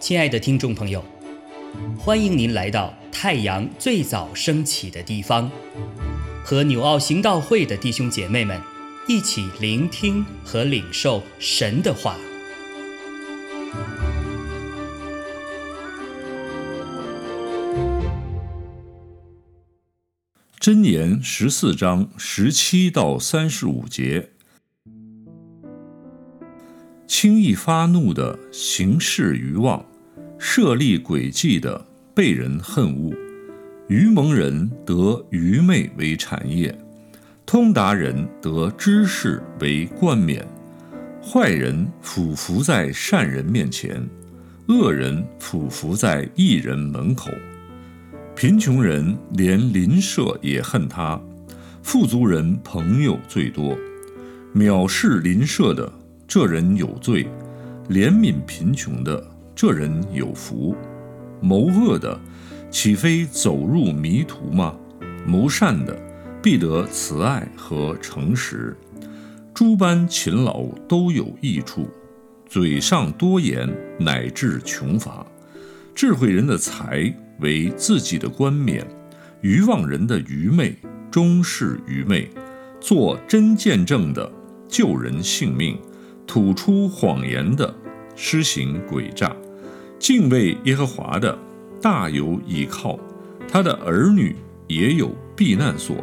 亲爱的听众朋友，欢迎您来到太阳最早升起的地方，和纽奥行道会的弟兄姐妹们一起聆听和领受神的话。箴言十四章十七到三十五节。轻易发怒的行事愚妄，设立诡计的被人恨恶。愚蒙人得愚昧为产业，通达人得知识为冠冕。坏人俯伏在善人面前，恶人俯伏在义人门口。贫穷人连邻舍也恨他，富足人朋友最多。藐视邻舍的。这人有罪，怜悯贫穷的；这人有福，谋恶的，岂非走入迷途吗？谋善的，必得慈爱和诚实。诸般勤劳都有益处，嘴上多言乃至穷乏。智慧人的财为自己的冠冕，愚妄人的愚昧终是愚昧。做真见证的，救人性命。吐出谎言的，施行诡诈；敬畏耶和华的，大有倚靠；他的儿女也有避难所。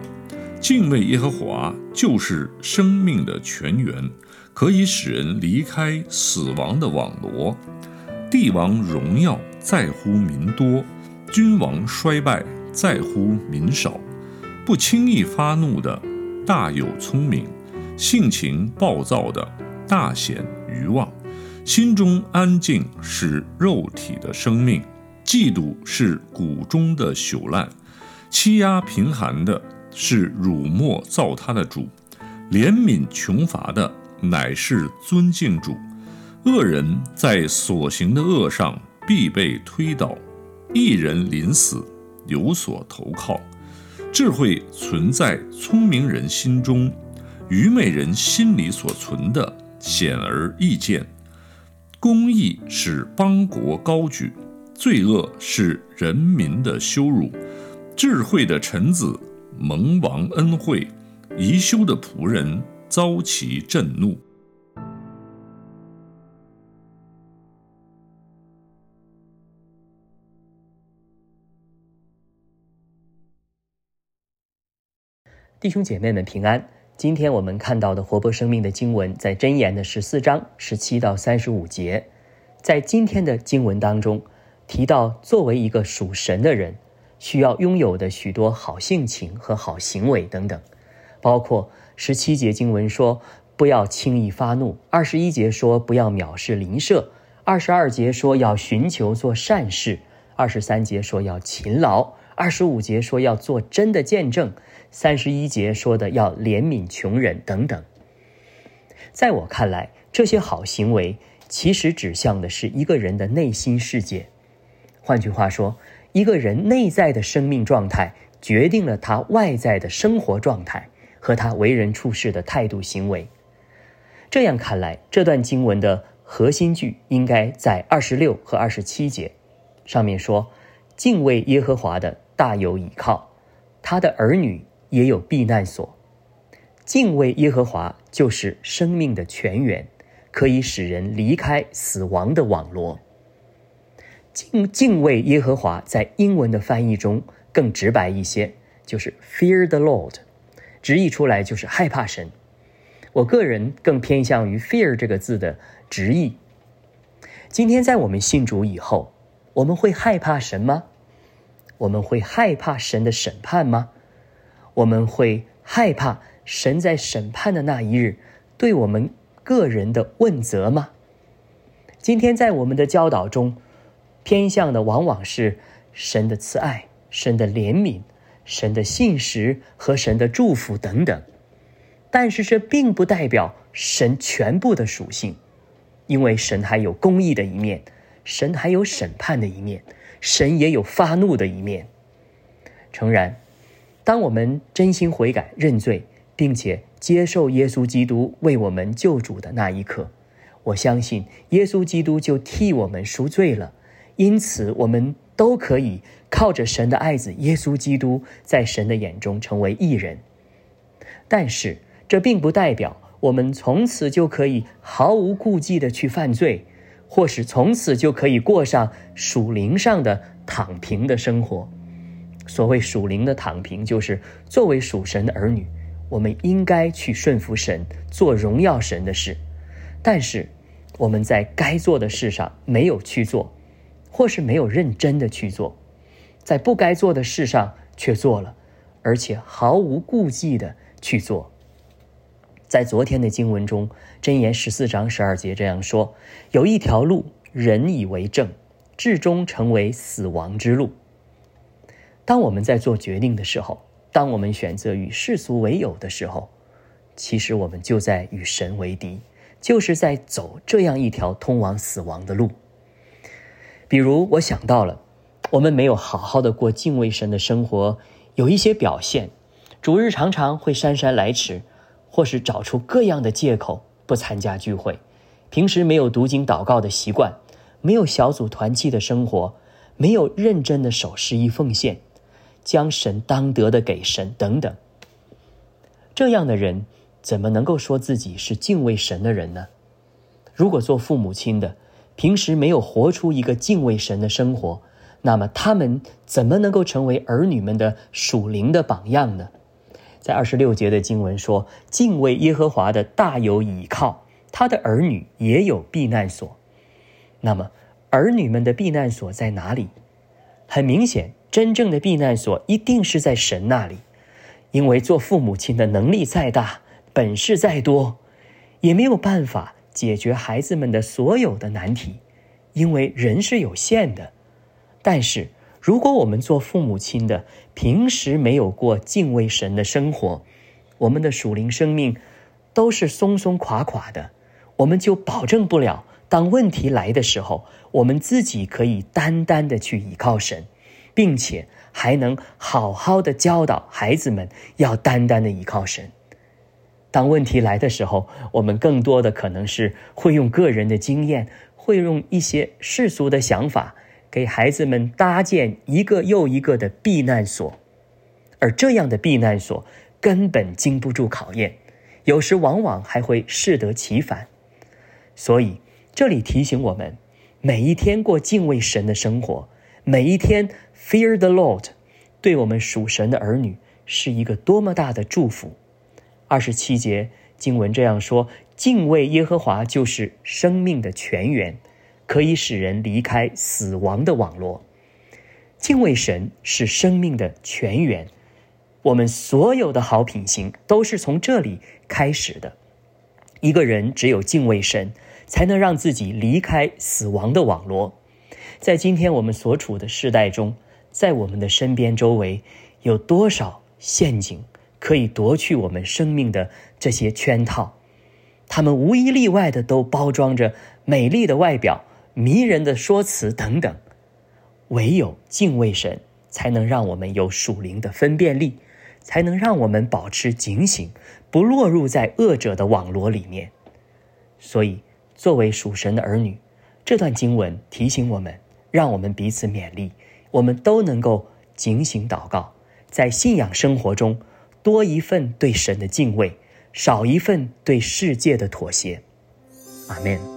敬畏耶和华就是生命的泉源，可以使人离开死亡的网罗。帝王荣耀在乎民多，君王衰败在乎民少。不轻易发怒的，大有聪明；性情暴躁的。大显愚妄，心中安静是肉体的生命；嫉妒是骨中的朽烂，欺压贫寒的是辱没造他的主；怜悯穷乏的乃是尊敬主。恶人在所行的恶上必被推倒，一人临死有所投靠。智慧存在聪明人心中，愚昧人心里所存的。显而易见，公义使邦国高举，罪恶是人民的羞辱。智慧的臣子蒙王恩惠，宜修的仆人遭其震怒。弟兄姐妹们平安。今天我们看到的活泼生命的经文，在箴言的十四章十七到三十五节。在今天的经文当中，提到作为一个属神的人，需要拥有的许多好性情和好行为等等，包括十七节经文说不要轻易发怒，二十一节说不要藐视邻舍，二十二节说要寻求做善事，二十三节说要勤劳，二十五节说要做真的见证。三十一节说的要怜悯穷人等等，在我看来，这些好行为其实指向的是一个人的内心世界。换句话说，一个人内在的生命状态决定了他外在的生活状态和他为人处事的态度行为。这样看来，这段经文的核心句应该在二十六和二十七节，上面说：“敬畏耶和华的大有倚靠，他的儿女。”也有避难所，敬畏耶和华就是生命的泉源，可以使人离开死亡的网罗。敬敬畏耶和华在英文的翻译中更直白一些，就是 fear the Lord，直译出来就是害怕神。我个人更偏向于 fear 这个字的直译。今天在我们信主以后，我们会害怕神吗？我们会害怕神的审判吗？我们会害怕神在审判的那一日对我们个人的问责吗？今天在我们的教导中，偏向的往往是神的慈爱、神的怜悯、神的信实和神的祝福等等。但是这并不代表神全部的属性，因为神还有公义的一面，神还有审判的一面，神也有发怒的一面。诚然。当我们真心悔改、认罪，并且接受耶稣基督为我们救主的那一刻，我相信耶稣基督就替我们赎罪了。因此，我们都可以靠着神的爱子耶稣基督，在神的眼中成为义人。但是，这并不代表我们从此就可以毫无顾忌的去犯罪，或是从此就可以过上属灵上的躺平的生活。所谓属灵的躺平，就是作为属神的儿女，我们应该去顺服神，做荣耀神的事。但是，我们在该做的事上没有去做。或是没有认真的去做，在不该做的事上却做了，而且毫无顾忌的去做。在昨天的经文中，箴言十四章十二节这样说：“有一条路，人以为正，至终成为死亡之路。”当我们在做决定的时候，当我们选择与世俗为友的时候，其实我们就在与神为敌，就是在走这样一条通往死亡的路。比如，我想到了，我们没有好好的过敬畏神的生活，有一些表现，主日常常会姗姗来迟，或是找出各样的借口不参加聚会，平时没有读经祷告的习惯，没有小组团契的生活，没有认真的守十一奉献，将神当得的给神等等。这样的人怎么能够说自己是敬畏神的人呢？如果做父母亲的，平时没有活出一个敬畏神的生活，那么他们怎么能够成为儿女们的属灵的榜样呢？在二十六节的经文说：“敬畏耶和华的大有倚靠，他的儿女也有避难所。”那么，儿女们的避难所在哪里？很明显，真正的避难所一定是在神那里，因为做父母亲的能力再大，本事再多，也没有办法。解决孩子们的所有的难题，因为人是有限的。但是，如果我们做父母亲的平时没有过敬畏神的生活，我们的属灵生命都是松松垮垮的，我们就保证不了，当问题来的时候，我们自己可以单单的去依靠神，并且还能好好的教导孩子们要单单的依靠神。当问题来的时候，我们更多的可能是会用个人的经验，会用一些世俗的想法，给孩子们搭建一个又一个的避难所，而这样的避难所根本经不住考验，有时往往还会适得其反。所以，这里提醒我们，每一天过敬畏神的生活，每一天 fear the Lord，对我们属神的儿女是一个多么大的祝福。二十七节经文这样说：“敬畏耶和华就是生命的泉源，可以使人离开死亡的网络。敬畏神是生命的泉源，我们所有的好品行都是从这里开始的。一个人只有敬畏神，才能让自己离开死亡的网络。在今天我们所处的时代中，在我们的身边周围，有多少陷阱？”可以夺去我们生命的这些圈套，他们无一例外的都包装着美丽的外表、迷人的说辞等等。唯有敬畏神，才能让我们有属灵的分辨力，才能让我们保持警醒，不落入在恶者的网罗里面。所以，作为属神的儿女，这段经文提醒我们，让我们彼此勉励，我们都能够警醒祷告，在信仰生活中。多一份对神的敬畏，少一份对世界的妥协。阿门。